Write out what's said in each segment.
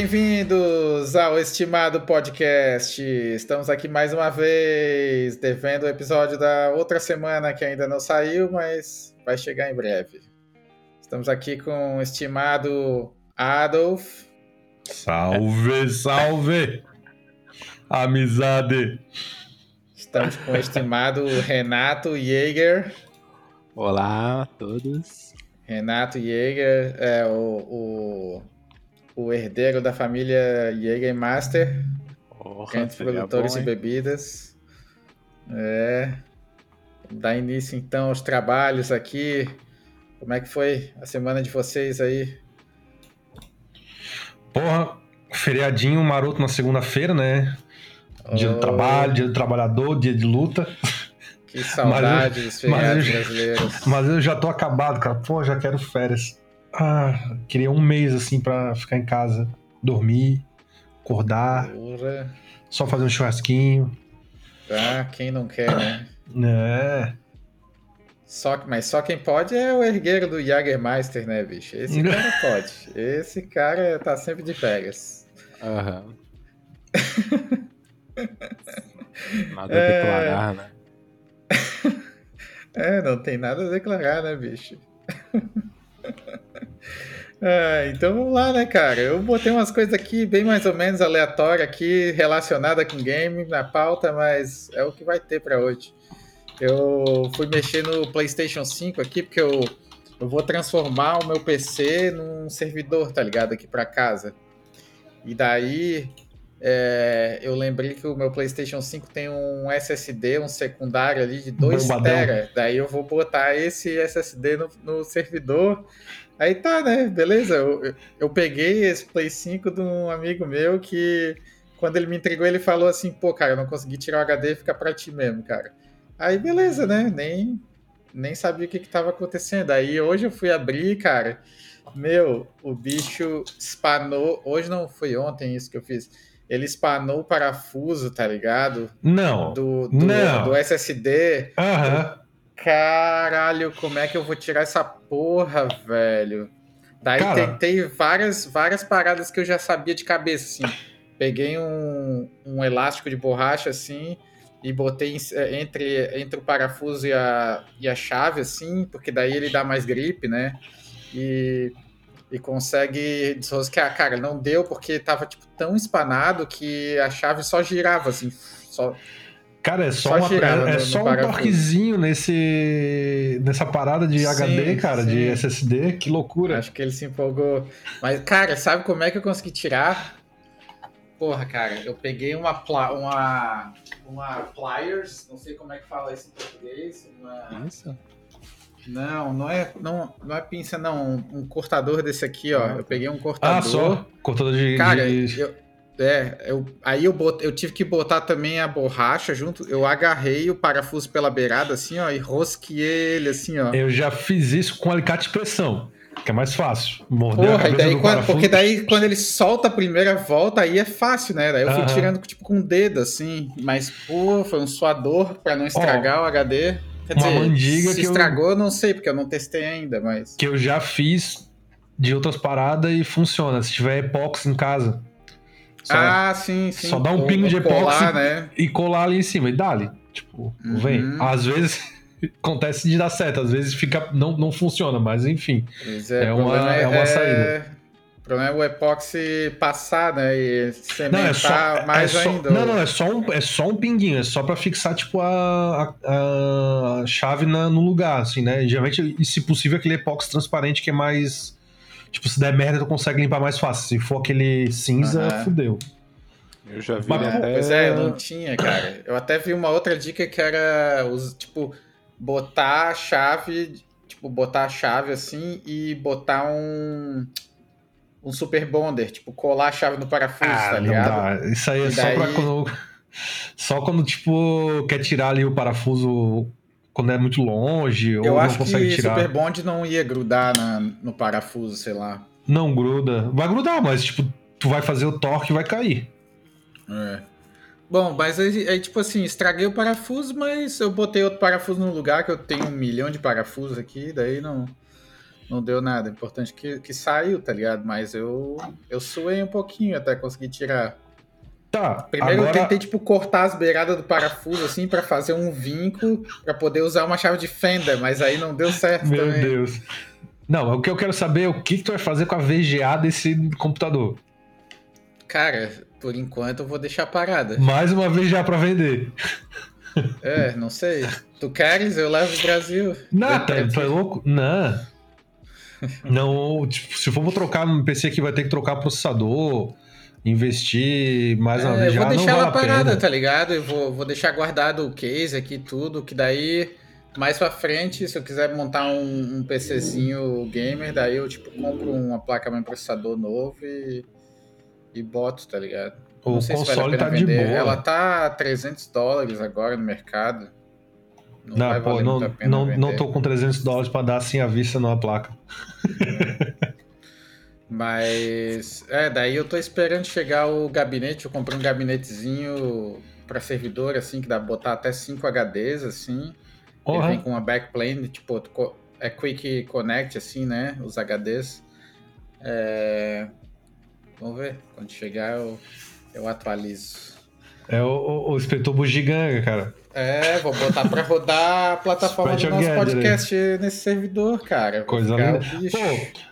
Bem-vindos ao estimado podcast. Estamos aqui mais uma vez, devendo o episódio da outra semana que ainda não saiu, mas vai chegar em breve. Estamos aqui com o estimado Adolf. Salve, salve! Amizade! Estamos com o estimado Renato Jäger. Olá a todos. Renato Jäger é o, o, o herdeiro da família Jäger Master, Oh, entre produtores de bebidas. É. Dá início então aos trabalhos aqui. Como é que foi a semana de vocês aí? Porra, feriadinho maroto na segunda-feira, né? Dia Oh. do trabalho, dia do trabalhador, dia de luta. Que saudade dos mas feriados eu- brasileiros. Mas eu já tô acabado, cara. Pô, já quero férias. Ah, queria um mês assim pra ficar em casa, dormir, acordar, Porra. só fazer um churrasquinho. Ah, quem não quer, né? É. Só, mas só quem pode é o herdeiro do Jagermeister, né, bicho? Esse cara pode. Esse cara tá sempre de férias. Aham. Nada É. a declarar, né? É, não tem nada a declarar, né, bicho? Ah, então vamos lá, né, cara? Eu botei umas coisas aqui bem mais ou menos aleatórias aqui, relacionada com game na pauta, mas é o que vai ter pra hoje. Eu fui mexer no PlayStation 5 aqui, porque eu, eu vou transformar o meu PC num servidor, tá ligado? Aqui pra casa. E daí é, eu lembrei que o meu PlayStation 5 tem um SSD, um secundário ali de 2 Bombadão. tera. Daí eu vou botar esse SSD no, no servidor. Aí tá, né? Beleza. Eu, eu- peguei esse Play 5 de um amigo meu que, quando ele me entregou, ele falou assim: pô, cara, eu não consegui tirar o HD, fica pra ti mesmo, cara. Aí beleza, né? Nem, nem sabia o que, que tava acontecendo. Aí hoje eu fui abrir, cara. Meu, o bicho espanou. Hoje não foi ontem isso que eu fiz. Ele espanou o parafuso, tá ligado? Não. Do, do, Não. do SSD. Aham. Caralho, como é que eu vou tirar essa porra, velho? Daí Cara. tentei várias, várias paradas que eu já sabia de cabeça, assim. Peguei um, um elástico de borracha, assim, e botei eh, entre, entre o parafuso e a, e a chave, assim, porque daí ele dá mais gripe, né? E, e consegue desrosquear. Cara, não deu porque tava, tipo, tão espanado que a chave só girava, assim, só... Cara, é só, Só uma, é, é no- só um torquezinho nesse, nessa parada de Sim, HD, cara, de sim. SSD. Que loucura. Acho que ele se empolgou. Mas, cara, sabe como é que eu consegui tirar? Porra, cara, eu peguei uma, pla uma, uma pliers, não sei como é que fala isso em português. uma- Isso? Não, não é, não, não é pinça, não. Um, um cortador desse aqui, ó. Eu peguei um cortador. Ah, só. Cortador de. Cara, de- eu, é, eu, aí eu, bot, eu tive que botar também a borracha junto. Eu agarrei o parafuso pela beirada, assim, ó, e rosqueei ele, assim, ó. Eu já fiz isso com alicate de pressão, que é mais fácil. Morder a Porra, cabeça daí do quando- parafuso. porque daí quando ele solta a primeira volta, aí é fácil, né? Daí eu fui Aham. tirando tipo com o dedo, assim. Mas, pô, foi um suador pra não estragar o HD. Quer uma dizer, mandiga se que estragou, eu não sei, porque eu não testei ainda, mas. Que eu já fiz de outras paradas e funciona. Se tiver epox em casa. Só- ah, sim, sim. só dá um pingo de epóxi. né? E colar ali em cima. E dá-lhe. Tipo, Uhum. vem. Às vezes acontece de dar certo, às vezes fica. Não, não funciona, mas enfim. Pois É o uma- problema é uma saída. O problema é o epóxi passar, né? E Não, cementar é só. mais é só- ainda. Não, não, é só, um, é só um pinguinho, é só pra fixar, tipo, a, a, a chave na- no lugar, assim, né? Geralmente, e se possível, aquele epóxi transparente que é mais. Tipo, se der merda, tu consegue limpar mais fácil. Se for aquele cinza, Aham. fudeu. Eu já vi Mas, É, até... Pois é, eu não tinha, cara. Eu até vi uma outra dica que era, os- tipo, botar a chave, tipo, botar a chave assim e botar um um super bonder, tipo, colar a chave no parafuso, tá Ah, não ligado? dá. Isso aí é E só pra daí- quando. Só quando, tipo, quer tirar ali o parafuso quando é muito longe, ou Eu não acho consegue que tirar. super bond não ia grudar na- no parafuso, sei lá. Não gruda. Vai grudar, mas, tipo, tu vai fazer o torque e vai cair. É. Bom, mas aí, aí, tipo assim, estraguei o parafuso, mas eu botei outro parafuso no lugar, que eu tenho um milhão de parafusos aqui, daí não, não deu nada. Importante que, que saiu, tá ligado? Mas eu, eu suei um pouquinho até conseguir tirar. Tá. Primeiro agora... eu tentei, tipo, cortar as beiradas do parafuso, assim, pra fazer um vinco, pra poder usar uma chave de fenda, mas aí não deu certo Meu também. Deus. Não, o que eu quero saber é o que, tu vai fazer com a VGA desse computador. Cara, por enquanto eu vou deixar parada. Mais uma VGA pra vender. É, não sei. Tu queres? Eu levo o Brasil. Não, tá, é ti. louco? Não. Não, tipo, se for trocar no PC aqui, vai ter que trocar processador, investir mais uma É, vez. eu vou deixar ela a parada, tá ligado? Eu vou, vou deixar guardado o case aqui, tudo, que daí, mais pra frente, se eu quiser montar um, um PCzinho gamer, daí eu, tipo, compro uma placa-mãe processador novo e, e boto, tá ligado? O Não sei se vale a console pena tá de vender. boa. Ela tá 300 dólares agora no mercado. Não, Não, pô, não, a não, não tô com 300 dólares pra dar assim à vista numa placa. Mas, é, daí eu tô esperando chegar o gabinete. Eu comprei um gabinetezinho pra servidor, assim, que dá pra botar até 5 HDs, assim. Ele Porra. vem com uma backplane, tipo, é Quick Connect, assim, né? Os HDs. É, Vamos ver. Quando chegar, eu, eu atualizo. É o, o, o inspetor bugiganga, cara. É, vou botar pra rodar a plataforma do nosso podcast nesse servidor, cara. Coisa linda.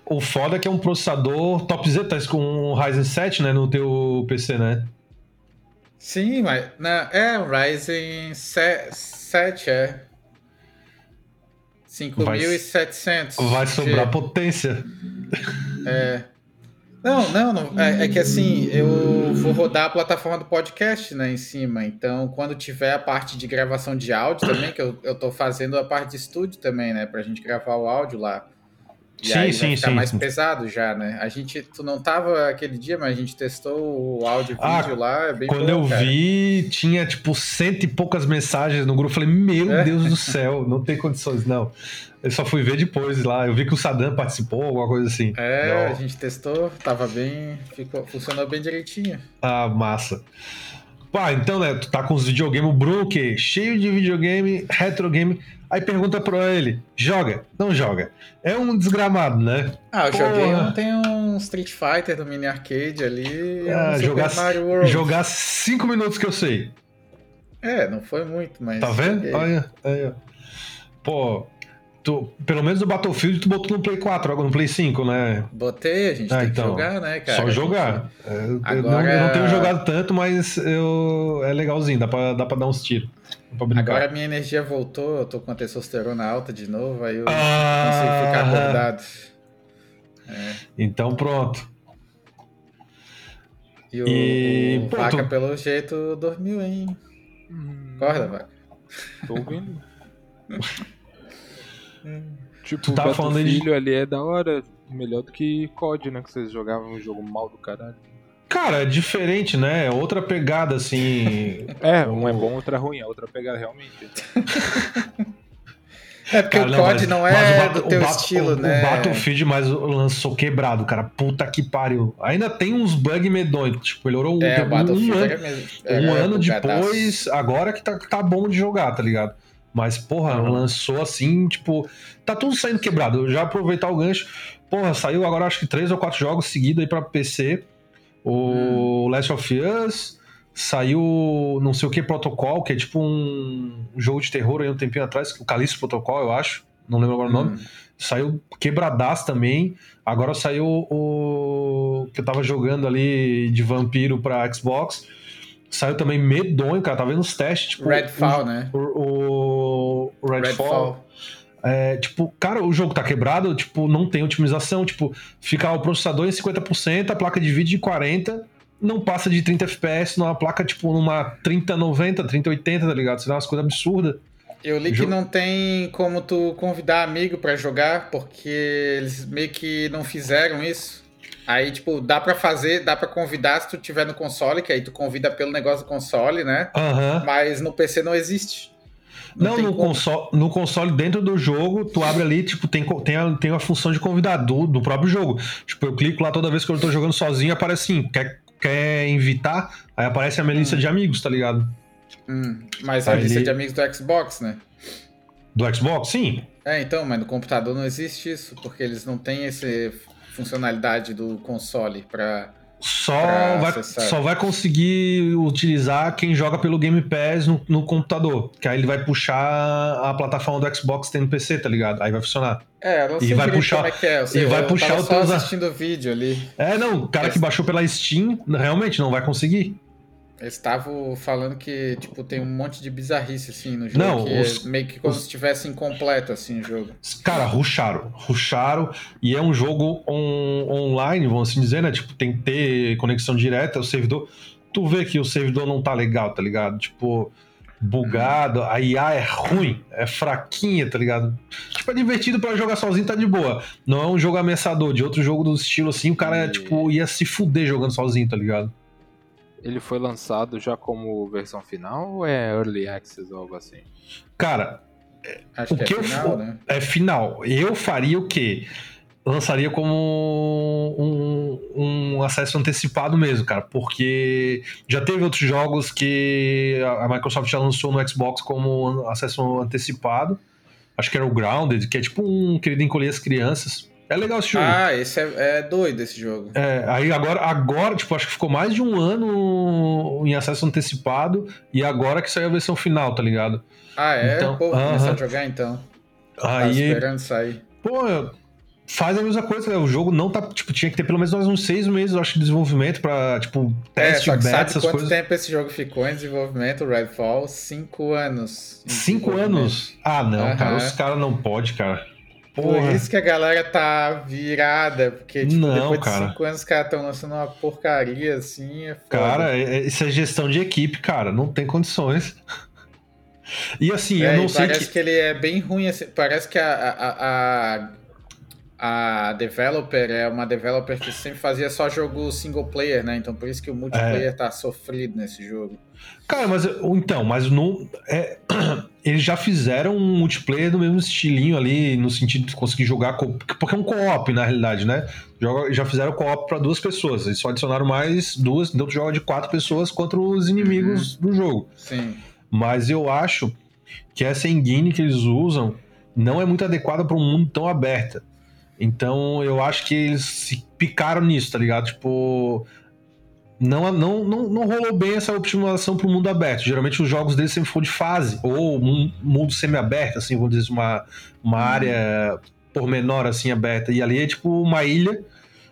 Pô, o foda é que é um processador topzeta, tá com um Ryzen 7, né, no teu PC, né? Sim, mas. Não, é, o Ryzen 7, 7 é. 5700. Vai sobrar G. potência. É. Não, não, não. É, é que assim, eu vou rodar a plataforma do podcast, né, em cima. Então, quando tiver a parte de gravação de áudio também, que eu, eu tô fazendo a parte de estúdio também, né, pra gente gravar o áudio lá. E Sim, aí sim, vai ficar sim, mais sim. pesado já, né? A gente, tu não tava aquele dia, mas a gente testou o áudio e Ah, vídeo lá, é bem Quando bom, eu cara. vi, tinha tipo cento e poucas mensagens no grupo. Eu Falei, meu É. Deus do céu, não tem condições, não. Eu só fui ver depois lá. Eu vi que o Saddam participou, alguma coisa assim. É, Não. a gente testou, tava bem, ficou, funcionou bem direitinho. Ah, massa. Pá, então, né, tu tá com os videogames, o Bruno, que cheio de videogame, retro game. Aí pergunta pra ele: joga? Não joga. É um desgramado, né? Ah, eu Porra. joguei ontem um Street Fighter do mini arcade ali, Ah, um jogar, jogar cinco minutos que eu sei. É, não foi muito, mas. Tá vendo? Olha, ó. Pô, tu, pelo menos o Battlefield tu botou no Play 4, agora no Play 5, né? Botei, a gente Ah, tem então, que jogar, né, cara? Só A gente- jogar. É, eu, não, Agora- eu não tenho jogado tanto, mas eu, é legalzinho, dá pra, dá pra dar uns tiros. Agora a minha energia voltou, eu tô com a testosterona alta de novo, aí eu Ah. consigo ficar acordado. Então pronto. E o, E, o pô, Vaca, tu- pelo jeito, dormiu, hein? Hum, Acorda, Vaca. Tô ouvindo. tipo, Tu o tava falando aí de- ali é da hora. Melhor do que COD, né? Que vocês jogavam um jogo mal do caralho. Cara, é diferente, né? É outra pegada, assim. É, um é bom, outro é ruim. A outra pega realmente. É porque Cara, o não, COD mas- não mas é o Bat- do teu Bat- estilo, o, né? O Battlefield mais lançou quebrado, cara. Puta que pariu. Ainda tem uns bugs medonhos. Tipo, melhorou É, tem o Battlefield um ano, mesmo. um ano depois, agora que tá, tá bom de jogar, tá ligado? Mas, porra, Uhum. lançou assim, tipo. Tá tudo saindo quebrado. Eu já aproveitar o gancho. Porra, saiu agora acho que três ou quatro jogos seguidos aí pra PC. O Last of Us. Saiu não sei o que Protocol, que é tipo um jogo de terror aí um tempinho atrás. O Calixto Protocol, eu acho. Não lembro agora o nome. Hum. Saiu quebradaço também. Agora saiu o que eu tava jogando ali de vampiro pra Xbox. Saiu também medonho, cara. Tá vendo os testes. Tipo, Redfall, né? O, o, o Redfall. É, tipo, cara, o jogo tá quebrado, tipo, não tem otimização. Tipo, fica o processador em 50%, a placa de vídeo em 40%, não passa de 30 FPS numa placa, tipo, numa 3090, 3080, tá ligado? Isso é umas coisas absurdas. Eu li que não tem como tu convidar amigo pra jogar, porque eles meio que não fizeram isso. Aí, tipo, dá pra fazer, dá pra convidar se tu tiver no console, que aí tu convida pelo negócio do console, né? Aham. Mas no PC não existe. Não, no, console, no console, dentro do jogo, tu abre ali, tipo, tem, tem, a, tem a função de convidar do, do próprio jogo. Tipo, eu clico lá toda vez que eu tô jogando sozinho, aparece assim, quer, quer invitar? Aí aparece a minha lista de amigos, tá ligado? Hum, mas a lista de amigos do Xbox, né? Do Xbox, sim. É, então, mas no computador não existe isso, porque eles não têm essa funcionalidade do console para só vai, só vai conseguir utilizar quem joga pelo Game Pass no, no, computador. Que aí ele vai puxar a plataforma do Xbox tem no PC, tá ligado? Aí vai funcionar. É, não sei e vai puxar, como é que é. e vai puxar o teu. assistindo o vídeo ali. É, não, o cara que baixou pela Steam realmente não vai conseguir. Eles estavam falando que, tipo, tem um monte de bizarrice, assim, no jogo. Não, que os, é meio que como os, se estivesse incompleto, assim, o jogo. Cara, ruxaram. Ruxaram. E é um jogo on, online, vamos assim dizer, né? Tipo, tem que ter conexão direta, o servidor... Tu vê que o servidor não tá legal, tá ligado? Tipo, bugado, a IA é ruim, é fraquinha, tá ligado? Tipo, é divertido para jogar sozinho, tá de boa. Não é um jogo ameaçador. De outro jogo do estilo assim, o cara, e... tipo, ia se fuder jogando sozinho, tá ligado? Ele foi lançado já como versão final ou é Early Access ou algo assim? Cara, Acho o que, é final, eu, né? É final. Eu faria o quê? Lançaria como um, um acesso antecipado mesmo, cara, porque já teve outros jogos que a Microsoft já lançou no Xbox como acesso antecipado. Acho que era o Grounded, que é tipo um querido encolher as crianças. É legal esse jogo. Ah, esse é, é, doido esse jogo. É, aí agora, agora, tipo, acho que ficou mais de um ano em acesso antecipado e agora que saiu a versão final, tá ligado? Ah, é? Então, Pô, uh -huh. começar a jogar então. Aí, Tava esperando sair. Pô, faz a mesma coisa, né? O jogo não tá, tipo, tinha que ter pelo menos uns seis meses, eu acho, de desenvolvimento pra, tipo, teste, é, só que beta, sabe essas quanto coisas. tempo esse jogo ficou em desenvolvimento, Redfall? Cinco anos. Cinco anos? Ah, não, uh -huh. cara, os caras não pode, cara. Porra. Por isso que a galera tá virada, porque tipo, não, depois cara. de cinco anos os caras estão lançando uma porcaria assim. É cara, isso é gestão de equipe, cara. Não tem condições. E assim, é, eu não sei. Parece que... que... ele é bem ruim. Assim, parece que a, a, a, a, developer é uma developer que sempre fazia só jogo single player, né? Então por isso que o multiplayer é. tá sofrido nesse jogo. Cara, mas então, mas não. É, eles já fizeram um multiplayer do mesmo estilinho ali, no sentido de conseguir jogar. Co porque é um co-op, na realidade, né? Já fizeram co-op para duas pessoas. Eles só adicionaram mais duas, então tu joga de quatro pessoas contra os inimigos uhum. do jogo. Sim. Mas eu acho que essa engine que eles usam não é muito adequada para um mundo tão aberto. Então eu acho que eles se picaram nisso, tá ligado? Tipo não, não, não, não rolou bem essa optimização para o mundo aberto. Geralmente os jogos deles sempre foram de fase, ou um mundo semi-aberto, assim, vamos dizer, uma, uma área por menor, assim, aberta. E ali é tipo uma ilha.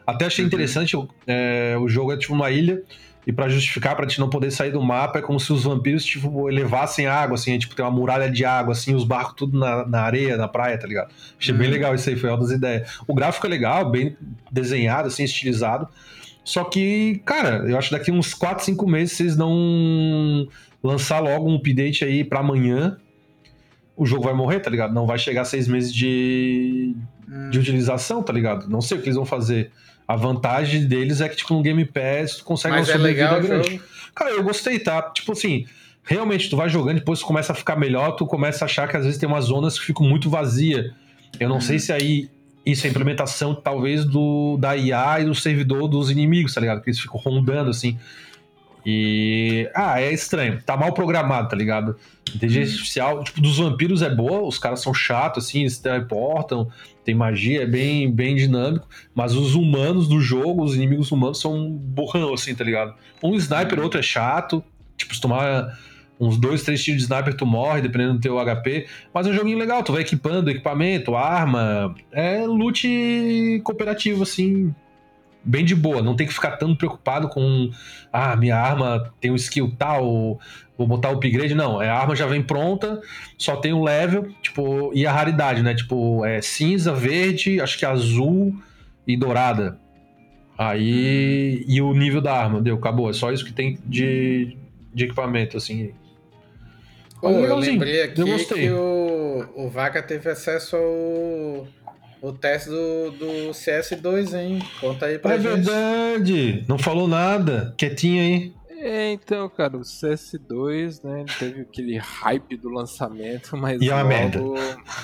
Até achei uhum. interessante, é, o jogo é tipo uma ilha, e para justificar, pra gente não poder sair do mapa, é como se os vampiros, tipo, elevassem água, assim, é, tipo, tem uma muralha de água, assim, os barcos tudo na, na areia, na praia, tá ligado? Achei uhum. bem legal isso aí, foi uma das ideias. O gráfico é legal, bem desenhado, assim, estilizado. Só que, cara, eu acho que daqui uns 4, 5 meses vocês não lançar logo um update aí para amanhã, o jogo vai morrer, tá ligado? Não vai chegar seis meses de, hum. de utilização, tá ligado? Não sei o que eles vão fazer. A vantagem deles é que, tipo, no Game Pass tu consegue Mas é legal grande. Cara, eu gostei, tá? Tipo assim, realmente tu vai jogando, depois tu começa a ficar melhor, tu começa a achar que às vezes tem umas zonas que ficam muito vazias. Eu não hum. sei se aí isso é implementação, talvez, do, da IA e do servidor dos inimigos, tá ligado? Que eles ficam rondando assim. E. Ah, é estranho. Tá mal programado, tá ligado? Inteligência hum. artificial, tipo, dos vampiros é boa, os caras são chatos, assim, eles teleportam, tem magia, é bem, bem dinâmico. Mas os humanos do jogo, os inimigos humanos, são burrão, assim, tá ligado? Um sniper, outro é chato. Tipo, se tomar uns dois, três tiros de sniper tu morre, dependendo do teu HP. Mas é um joguinho legal, tu vai equipando equipamento, arma. É loot cooperativo, assim, bem de boa. Não tem que ficar tão preocupado com, ah, minha arma tem um skill tal, vou botar o upgrade. Não, é, a arma já vem pronta, só tem um level, tipo, e a raridade, né? Tipo, é cinza, verde, acho que azul e dourada. Aí. E o nível da arma, deu, acabou. É só isso que tem de, de equipamento, assim. Pô, eu lembrei aqui eu que o, o Vaca teve acesso ao o teste do, do CS2, hein? Conta aí pra é gente. É verdade! Não falou nada. Quietinho aí. É, então, cara, o CS2, né, teve aquele hype do lançamento, mas e é uma logo... merda.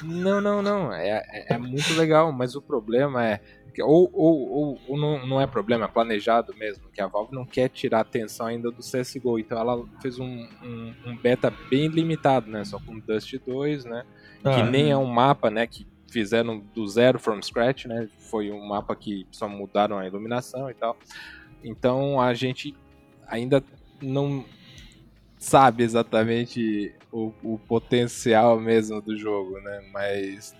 Não, não, não, é, é, é, muito legal, mas o problema é, Ou, ou, ou, ou não, não, é problema, é planejado mesmo, que a Valve não quer tirar atenção ainda do CSGO, então ela fez um, um, um beta bem limitado, né, só com Dust 2, né, ah, que nem é um mapa, né, que fizeram do zero from scratch, né, foi um mapa que só mudaram a iluminação e tal, então a gente ainda não sabe exatamente o, o potencial mesmo do jogo, né, mas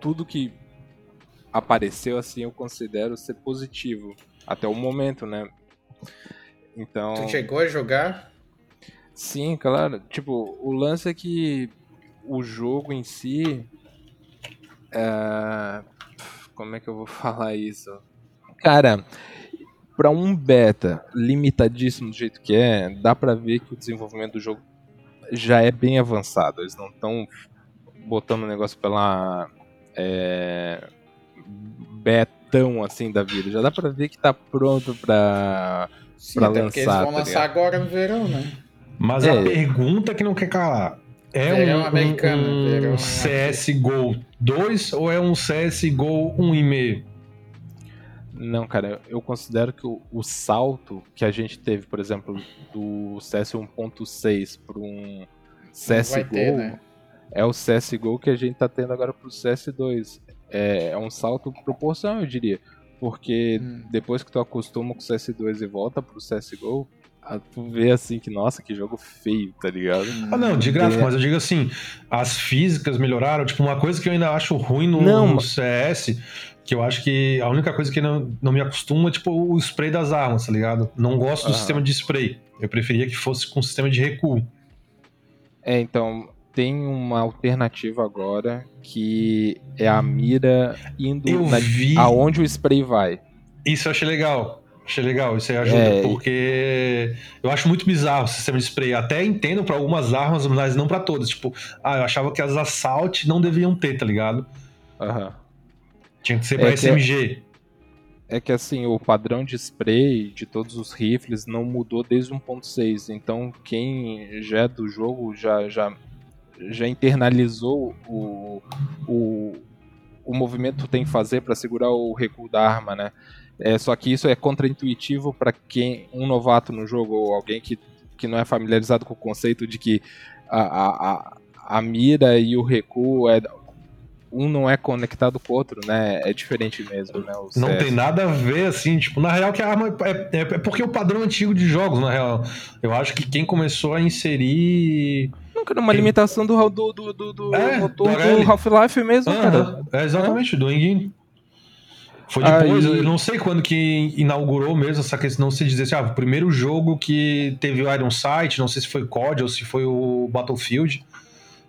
tudo que apareceu assim, eu considero ser positivo até o momento, né? Então. Tu chegou a jogar? Sim, claro. Tipo, o lance é que o jogo em si. É... Como é que eu vou falar isso? Cara, para um beta limitadíssimo do jeito que é, dá pra ver que o desenvolvimento do jogo já é bem avançado. Eles não estão botando o negócio pela. É betão assim da vida. Já dá pra ver que tá pronto pra, Sim, pra lançar. Porque eles vão tá lançar agora no verão, né? Mas é. a pergunta que não quer calar. É verão um, americano, um, um CSGO 2 ou é um CSGO 1,5? Não, cara, eu considero que o, o, salto que a gente teve, por exemplo, do CS 1.6 para um CSGO ter, né? é o CSGO que a gente tá tendo agora pro CS2 é, é um salto proporcional, eu diria. Porque hum. depois que tu acostuma com o CS2 e volta pro CSGO, tu vê assim que, nossa, que jogo feio, tá ligado? Ah, não, de gráfico, é. mas eu digo assim, as físicas melhoraram. Tipo, uma coisa que eu ainda acho ruim no, não, no CS, que eu acho que a única coisa que não, não me acostuma é, tipo, o spray das armas, tá ligado? Não gosto do sistema de spray. Eu preferia que fosse com sistema de recuo. É, então, tem uma alternativa agora que é a mira indo eu na, vi... aonde o spray vai. Isso eu achei legal. Achei legal, isso aí ajuda, é, porque eu acho muito bizarro o sistema de spray. Até entendo para algumas armas, mas não para todas. Tipo, ah, eu achava que as Assault não deveriam ter, tá ligado? Uhum. Tinha que ser pra é SMG. Que é que assim, o padrão de spray de todos os rifles não mudou desde 1.6. Então, quem já é do jogo já, já já internalizou o, o, o movimento que tem que fazer para segurar o recuo da arma, né? É, só que isso é contraintuitivo para quem um novato no jogo ou alguém que, que não é familiarizado com o conceito de que a, a, a mira e o recuo é um não é conectado com o outro, né? É diferente mesmo, né? não tem nada a ver, assim, tipo, na real que a arma é, é, é, porque é o padrão antigo de jogos, na real. Eu acho que quem começou a inserir Nunca uma limitação do, do, do, do, do é, motor do, do Half-Life mesmo, cara. É exatamente, do engine. Foi depois, Aí... eu não sei quando que inaugurou mesmo essa questão, não se dizer assim, ah, o primeiro jogo que teve o Iron Sight, não sei se foi COD ou se foi o Battlefield,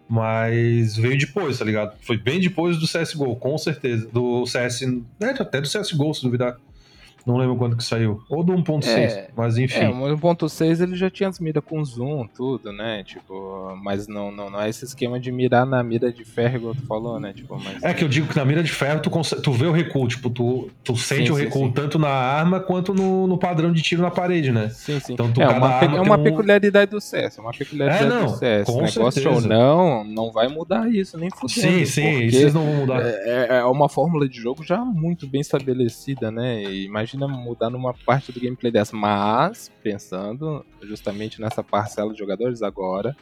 mas veio depois, tá ligado? Foi bem depois do CSGO, com certeza. Do CS, é, até do CSGO, se duvidar. Não lembro quando que saiu. Ou do 1.6, é, mas enfim. É, o 1.6 ele já tinha as miras com zoom, tudo, né? Tipo, mas não, não, não é esse esquema de mirar na mira de ferro, igual tu falou, né? Tipo, mas... É que eu digo que na mira de ferro tu, consegue, tu vê o recuo, tipo, tu, tu sente sim, o recuo sim, tanto na arma quanto no, no padrão de tiro na parede, né? Sim, sim. Então, tu, é uma, é uma peculiaridade do CS, é uma peculiaridade é, não, do CS. Com Negócio certeza. ou não, não vai mudar isso, nem fudendo. Sim, sim, isso não vão mudar. É, é, é uma fórmula de jogo já muito bem estabelecida, né? E imagina mudar numa uma parte do gameplay dessa. Mas, pensando justamente nessa parcela de jogadores agora,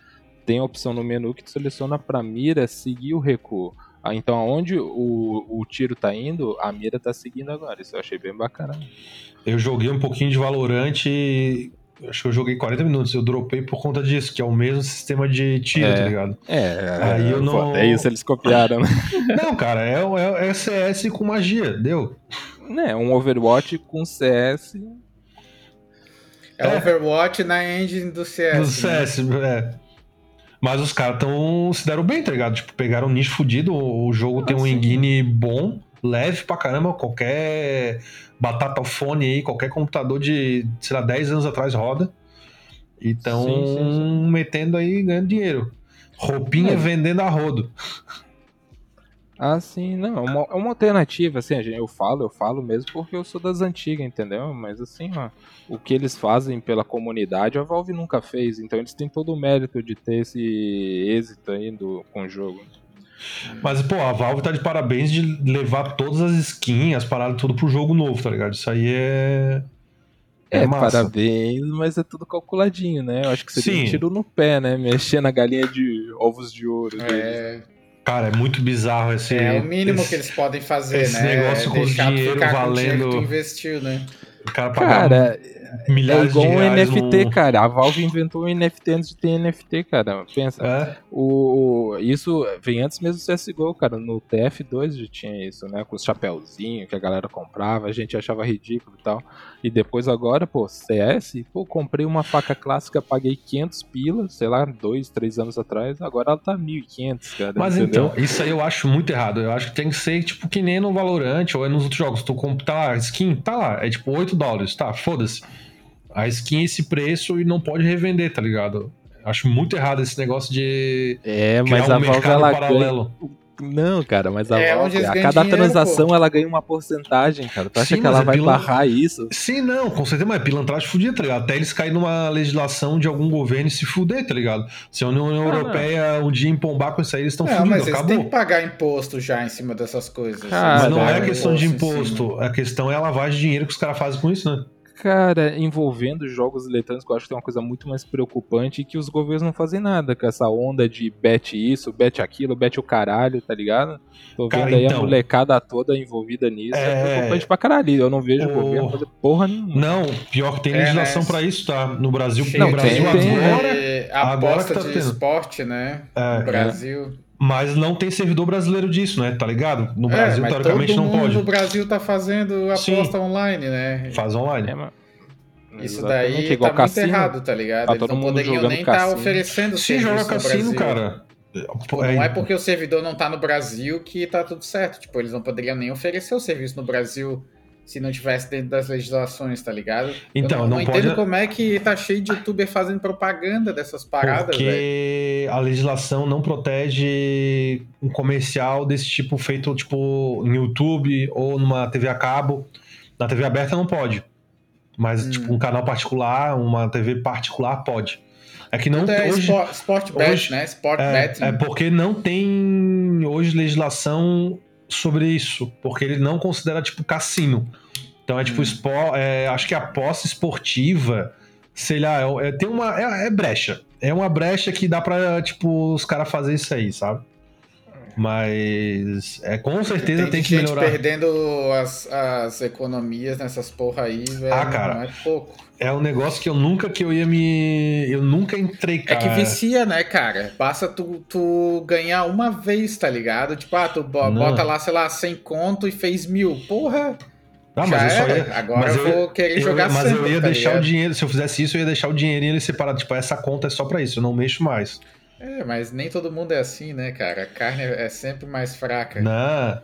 tem a opção no menu que seleciona para mira seguir o recuo. Ah, então, aonde o, o tiro tá indo, a mira tá seguindo agora. Isso eu achei bem bacana. Eu joguei um pouquinho de Valorante acho que eu joguei 40 minutos, eu dropei por conta disso, que é o mesmo sistema de tiro, é, tá ligado? É, aí eu não. É isso, eles copiaram, né? Não, cara, é, é, é CS com magia, deu né, um Overwatch com CS. É, é Overwatch na engine do CS. Do CS, né? é. Mas os caras tão, se deram bem, tá ligado? Tipo, pegaram um nicho fudido, o jogo ah, tem um sim. engine bom, leve pra caramba, qualquer batata fone aí, qualquer computador de, sei lá, 10 anos atrás roda. E tão sim, sim, metendo aí, ganhando dinheiro. Roupinha é. vendendo a rodo. Ah, sim, não, é uma, é uma alternativa, assim, eu falo, eu falo mesmo porque eu sou das antigas, entendeu? Mas assim, ó, o que eles fazem pela comunidade, a Valve nunca fez, então eles têm todo o mérito de ter esse êxito aí do, com o jogo. Mas, pô, a Valve tá de parabéns de levar todas as skins, as paradas, tudo pro jogo novo, tá ligado? Isso aí é. É, é parabéns, mas é tudo calculadinho, né? Eu acho que você tem um tiro no pé, né? Mexer na galinha de ovos de ouro. É. Deles. Cara, é muito bizarro esse. É o mínimo esse, que eles podem fazer, esse né? Esse negócio com dinheiro valendo. Com dinheiro que tu investiu, né? O cara, cara milhares é igual um NFT, no... cara. A Valve inventou um NFT antes de ter NFT, cara. Pensa. É? O, isso vem antes mesmo do CSGO, cara. No TF2 já tinha isso, né? Com os chapéuzinhos que a galera comprava, a gente achava ridículo e tal. E depois agora, pô, CS, pô, comprei uma faca clássica, paguei 500 pilas, sei lá, dois, três anos atrás, agora ela tá 1.500, cara. Mas entendeu? então, isso aí eu acho muito errado. Eu acho que tem que ser, tipo, que nem no Valorant ou é nos outros jogos. Tu compra, tá lá, skin, tá lá, é tipo 8 dólares, tá, foda-se a skin esse preço e não pode revender, tá ligado? Acho muito errado esse negócio de é, mas um a Valve ela paralelo. Ganha... Não, cara, mas a é, Valve, a cada dinheiro, transação pô. ela ganha uma porcentagem, cara. Tu acha Sim, que ela vai pilan... barrar isso? Sim, não, com certeza, mas pilantragem fudia, tá ligado? Até eles caírem numa legislação de algum governo e se fuder, tá ligado? Se a União ah, Europeia um dia empombar com isso aí, eles estão fudidos, mas eles têm que pagar imposto já em cima dessas coisas. mas não é questão de imposto, a questão é a lavagem de dinheiro que os caras fazem com isso, né? Cara, envolvendo jogos eletrônicos, eu acho que tem uma coisa muito mais preocupante que os governos não fazem nada com essa onda de bet isso, bet aquilo, bet o caralho, tá ligado? Tô vendo Cara, aí então, a molecada toda envolvida nisso. É, é preocupante pra caralho. Eu não vejo o governo fazer porra nenhuma. Não, pior que tem é, legislação é, pra isso, tá? No Brasil, não, no Brasil tem, agora. Tem, a agora que tá de tendo. esporte, né? É, no Brasil. Mas não tem servidor brasileiro disso, né? Tá ligado? No é, Brasil, é, teoricamente, não pode. No Brasil tá fazendo aposta Sim, online, né? Faz online. É, Isso daí tá cassino, muito errado, tá ligado? Tá Eles não poderiam nem estar tá oferecendo Sim, joga cassino, cara. Tipo, não é porque o servidor não tá no Brasil que tá tudo certo. Tipo, eles não poderiam nem oferecer o serviço no Brasil se não tivesse dentro das legislações, tá ligado? Então, eu não, não, não entendo como é que tá cheio de youtuber fazendo propaganda dessas paradas, Porque véio. a legislação não protege um comercial desse tipo feito, tipo, em YouTube ou numa TV a cabo. Na TV aberta não pode. Mas, hum. tipo, um canal particular, uma TV particular pode. É que não é hoje, sport, sport bet, hoje, né? Sport é, betting. É porque não tem hoje legislação sobre isso, porque ele não considera tipo cassino. Então é tipo, hum. é, acho que a aposta esportiva, sei lá, é, é, tem uma. É, é, brecha. É uma brecha que dá pra, tipo, os caras fazer isso aí, sabe? Mas é com certeza tem, tem que melhorar. perdendo as, as economias nessas porra aí, velho. Ah, cara. Não é pouco. É um negócio que eu nunca que eu ia me. Eu nunca entrei, cara. É que vicia, né, cara? Basta tu, tu ganhar uma vez, tá ligado? Tipo, ah, tu bota Não. lá, sei lá, 100 conto e fez mil. Porra! Ah, mas eu só ia, Agora eu, eu vou querer eu, jogar Mas sempre, eu ia tá deixar ligado? o dinheiro, se eu fizesse isso, eu ia deixar o dinheirinho separado. Tipo, essa conta é só pra isso, eu não mexo mais. É, mas nem todo mundo é assim, né, cara? A carne é sempre mais fraca. Não,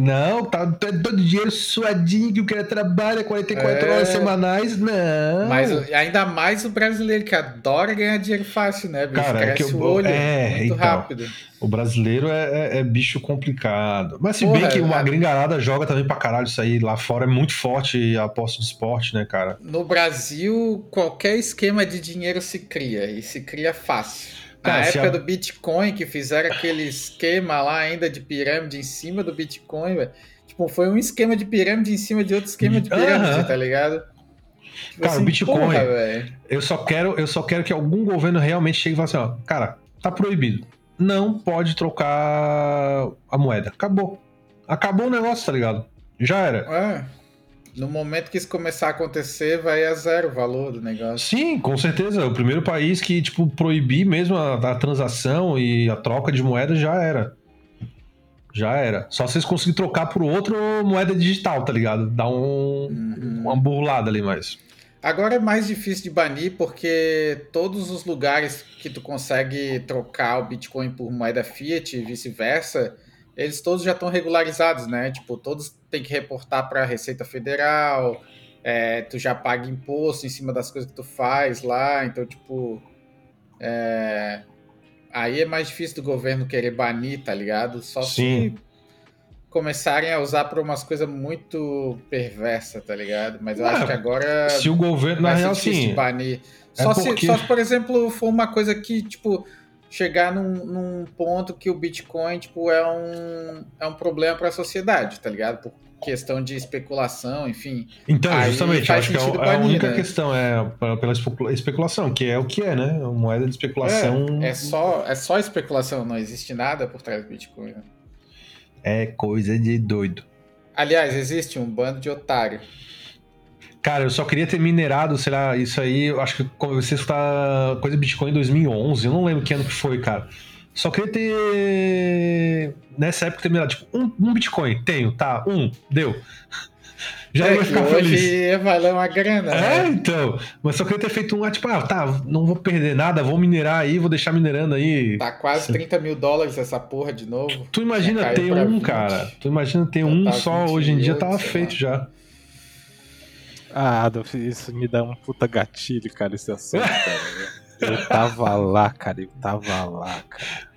não, tá todo dinheiro suadinho que o cara trabalha 44 é... horas semanais, não. Mas ainda mais o brasileiro que adora ganhar dinheiro fácil, né, bicho? Cara, Cresce é que o olho é, muito então, rápido. O brasileiro é, é, é, bicho complicado. Mas se Porra, bem que uma gringarada joga também pra caralho isso aí. Lá fora é muito forte a aposta de esporte, né, cara? No Brasil, qualquer esquema de dinheiro se cria. E se cria fácil. Na época a... do Bitcoin, que fizeram aquele esquema lá ainda de pirâmide em cima do Bitcoin, véio. Tipo, foi um esquema de pirâmide em cima de outro esquema de pirâmide, tá ligado? Tipo cara, assim, o Bitcoin, porra, eu só quero, eu só quero que algum governo realmente chegue e fale assim, ó, cara, tá proibido. Não pode trocar a moeda. Acabou. Acabou o negócio, tá ligado? Já era. É. No momento que isso começar a acontecer, vai a zero o valor do negócio. Sim, com certeza. O primeiro país que, tipo, proibir mesmo a, a transação e a troca de moeda já era. Já era. Só vocês conseguirem trocar por outro moeda digital, tá ligado? Dá um, uhum. uma burlada ali mais. Agora é mais difícil de banir porque todos os lugares que tu consegue trocar o Bitcoin por moeda fiat e vice-versa, eles todos já estão regularizados, né? Tipo, todos têm que reportar para a Receita Federal, é, tu já paga imposto em cima das coisas que tu faz lá, então, tipo. É, aí é mais difícil do governo querer banir, tá ligado? Só Sim. se começarem a usar para umas coisas muito perversas, tá ligado? Mas eu acho que agora. Se o governo, na real, sim. Banir. É só, porque... se, só se, por exemplo, for uma coisa que, tipo, chegar num, num, ponto que o Bitcoin tipo, é, um, é um problema para a sociedade, tá ligado? Por questão de especulação, enfim. Então, justamente, acho que é, a, é a única né? questão é pela especulação, que é o que é, né? Uma moeda de especulação. É, é, só, é só especulação, não existe nada por trás do Bitcoin. Né? É coisa de doido. Aliás, existe um bando de otário Cara, eu só queria ter minerado, sei lá, isso aí, eu acho que comecei a escutar coisa de Bitcoin em 2011, eu não lembro que ano que foi, cara. Só queria ter, nessa época, ter minerado, tipo, um, um Bitcoin, tenho, tá, um, deu. Já é, ia ficar hoje feliz. valer uma grana, É, né? então. Mas só queria ter feito um, tipo, ah, tá, não vou perder nada, vou minerar aí, vou deixar minerando aí. Tá quase 30 mil dólares essa porra de novo. Tu imagina ter um, 20. cara. Tu imagina ter um tá só, hoje em dia tava feito lá. já. Ah, Adolf, isso me dá um puta gatilho, cara, esse assunto, cara. Eu tava lá, cara, eu tava lá, cara.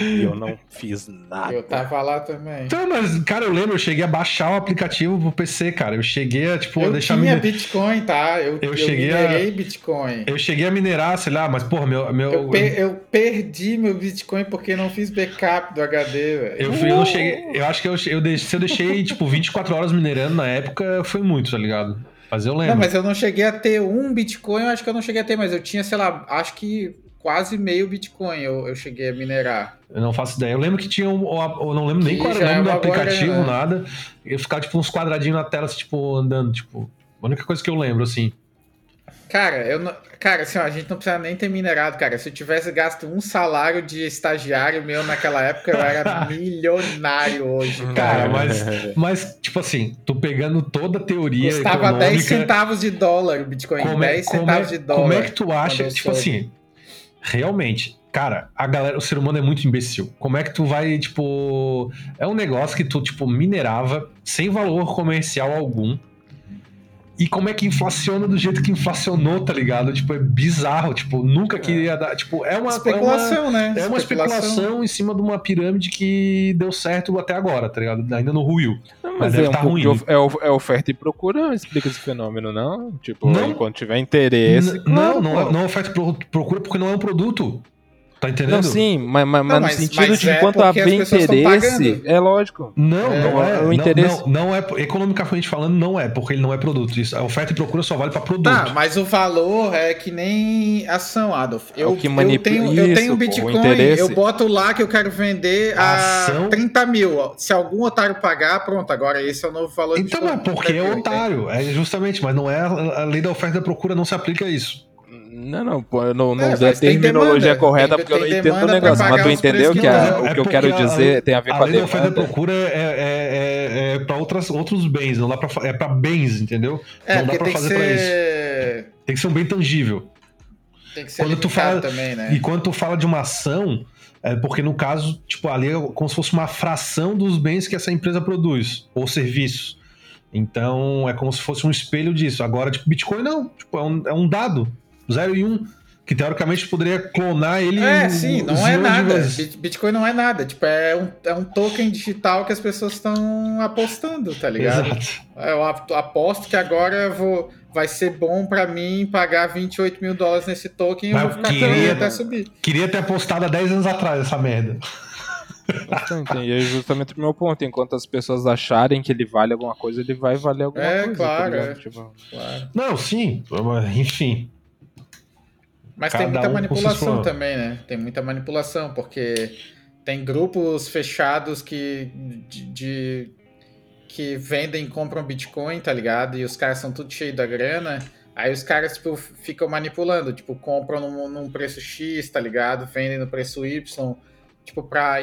E eu não fiz nada. Eu tava lá também. Então, mas, cara, eu lembro, eu cheguei a baixar o aplicativo pro PC, cara. Eu cheguei a, tipo, eu deixar... Eu tinha miner... Bitcoin, tá? Eu, eu, eu cheguei minerei a... Bitcoin. Eu cheguei a minerar, sei lá, mas, porra, meu... meu... Eu, per... eu perdi meu Bitcoin porque não fiz backup do HD, velho. Eu, fui, eu não cheguei... Eu acho que eu, eu deixei, se eu deixei, tipo, 24 horas minerando na época, foi muito, tá ligado? Mas eu lembro. Não, mas eu não cheguei a ter um Bitcoin, eu acho que eu não cheguei a ter, mas eu tinha, sei lá, acho que quase meio Bitcoin eu, eu cheguei a minerar. Eu não faço ideia. Eu lembro que tinha um. Eu não lembro nem qual era o nome é do aplicativo, né? nada. Eu ficava, tipo, uns quadradinhos na tela, assim, tipo, andando, tipo. A única coisa que eu lembro, assim. Cara, eu não, cara, assim, ó, a gente não precisa nem ter minerado, cara. Se eu tivesse gasto um salário de estagiário meu naquela época, eu era milionário hoje, cara. cara mas, mas, tipo assim, tu pegando toda a teoria. Custava econômica, 10 centavos de dólar o Bitcoin. Como é, 10 centavos é, de dólar. Como é que tu acha, tipo assim, realmente, cara, a galera, o ser humano é muito imbecil. Como é que tu vai, tipo. É um negócio que tu, tipo, minerava sem valor comercial algum e como é que inflaciona do jeito que inflacionou, tá ligado? Tipo, é bizarro. Tipo, nunca é. queria dar. Tipo, é uma. Especulação, é uma, né? É uma especulação. especulação. em cima de uma pirâmide que deu certo até agora, tá ligado? Ainda não ruiu. Não, mas, mas é, um tá ruim. É, é oferta e procura, explica esse fenômeno, não? Tipo, não, enquanto tiver interesse. Não, não, não, não é oferta e procura porque não é um produto. Tá entendendo? Não, sim, mas, mas, não, mas no sentido mas de é enquanto haver interesse, é lógico. Não, é, não é. O interesse... Não, não, é, economicamente falando, não é, porque ele não é produto. Isso, a oferta e procura só vale para produto. Ah, mas o valor é que nem ação, Adolf. Eu, é que eu tenho, isso, eu tenho Bitcoin, eu boto lá que eu quero vender a, ação... 30 mil. Se algum otário pagar, pronto, agora esse é o novo valor. Então é porque é otário, é justamente, mas não é a lei da oferta e procura não se aplica a isso. Não, não, pô, não, não é, terminologia correta tem, porque eu não entendo o negócio. Mas tu entendeu que, a, o que eu quero dizer tem a ver a com a demanda. A procura é, é, é, é para outros bens, não dá pra, é para bens, entendeu? É, não dá pra fazer ser... pra isso. Tem que ser um bem tangível. Tem que ser quando tu fala, também, né? E quando tu fala de uma ação, é porque no caso, tipo, ali é como se fosse uma fração dos bens que essa empresa produz, ou serviços. Então é como se fosse um espelho disso. Agora, tipo, Bitcoin não, tipo, é um, é um dado. 0 e 1. Um, que teoricamente poderia clonar ele. É, sim, não é nada. Bitcoin não é nada. Tipo, é um, é um token digital que as pessoas estão apostando, tá ligado? Exato. É, eu aposto que agora vou, vai ser bom para mim pagar 28 mil dólares nesse token e eu vou ficar queria, até subir. Queria ter apostado há 10 anos atrás essa merda. E é justamente o meu ponto. Enquanto as pessoas acharem que ele vale alguma coisa, ele vai valer alguma é, coisa. Claro, tá é, tipo... claro. Não, sim. Enfim. Mas Cada tem muita um manipulação também, né? Tem muita manipulação, porque tem grupos fechados que, de, de, que vendem e compram Bitcoin, tá ligado? E os caras são tudo cheio da grana. Aí os caras, tipo, ficam manipulando, tipo, compram num, num preço X, tá ligado? Vendem no preço Y, tipo, pra,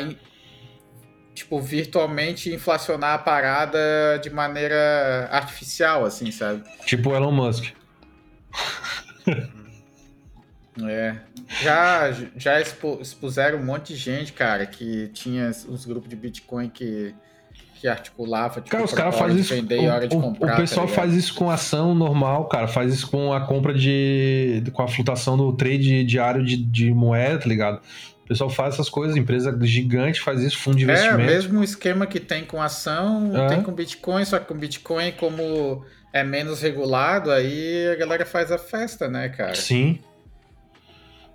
tipo, virtualmente inflacionar a parada de maneira artificial, assim, sabe? Tipo Elon Musk. É. Já, já expuseram um monte de gente, cara, que tinha os grupos de Bitcoin que, que articulava. Tipo, cara, os caras fazem isso. Vender o, hora de comprar, o pessoal tá faz isso com ação normal, cara. Faz isso com a compra de. com a flutuação do trade diário de, de moeda, tá ligado? O pessoal faz essas coisas, empresa gigante faz isso, fundo de é, investimento. É, mesmo esquema que tem com ação, é. tem com Bitcoin, só que com Bitcoin, como é menos regulado, aí a galera faz a festa, né, cara? Sim.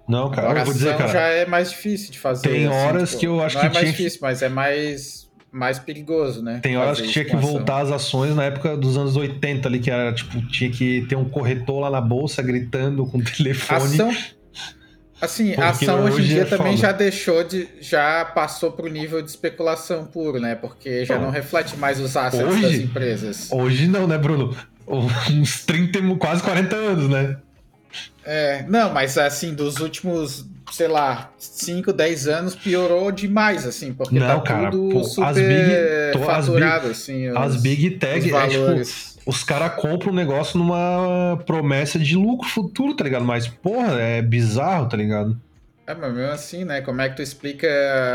Não, cara, eu vou dizer, cara. já é mais difícil de fazer. Tem assim, horas tipo, que eu acho não que. Não é mais difícil, que... mas é mais, mais perigoso, né? Tem horas que tinha que voltar as ações na época dos anos 80 ali, que era tipo, tinha que ter um corretor lá na bolsa gritando com o telefone. Ação. Assim, a ação hoje, em dia é também já deixou de. já passou pro nível de especulação puro, né? Porque já Bom, não reflete mais os assets hoje, das empresas. Hoje não, né, Bruno? Uns 30, quase 40 anos, né? É, não, mas assim, dos últimos, sei lá, 5, 10 anos piorou demais, assim, porque não, tá cara, tudo pô, super as big, faturado, as big, assim. As big tag, é, tipo, os caras compram um negócio numa promessa de lucro futuro, tá ligado? Mas, porra, é bizarro, tá ligado? É, mas mesmo assim, né? Como é que tu explica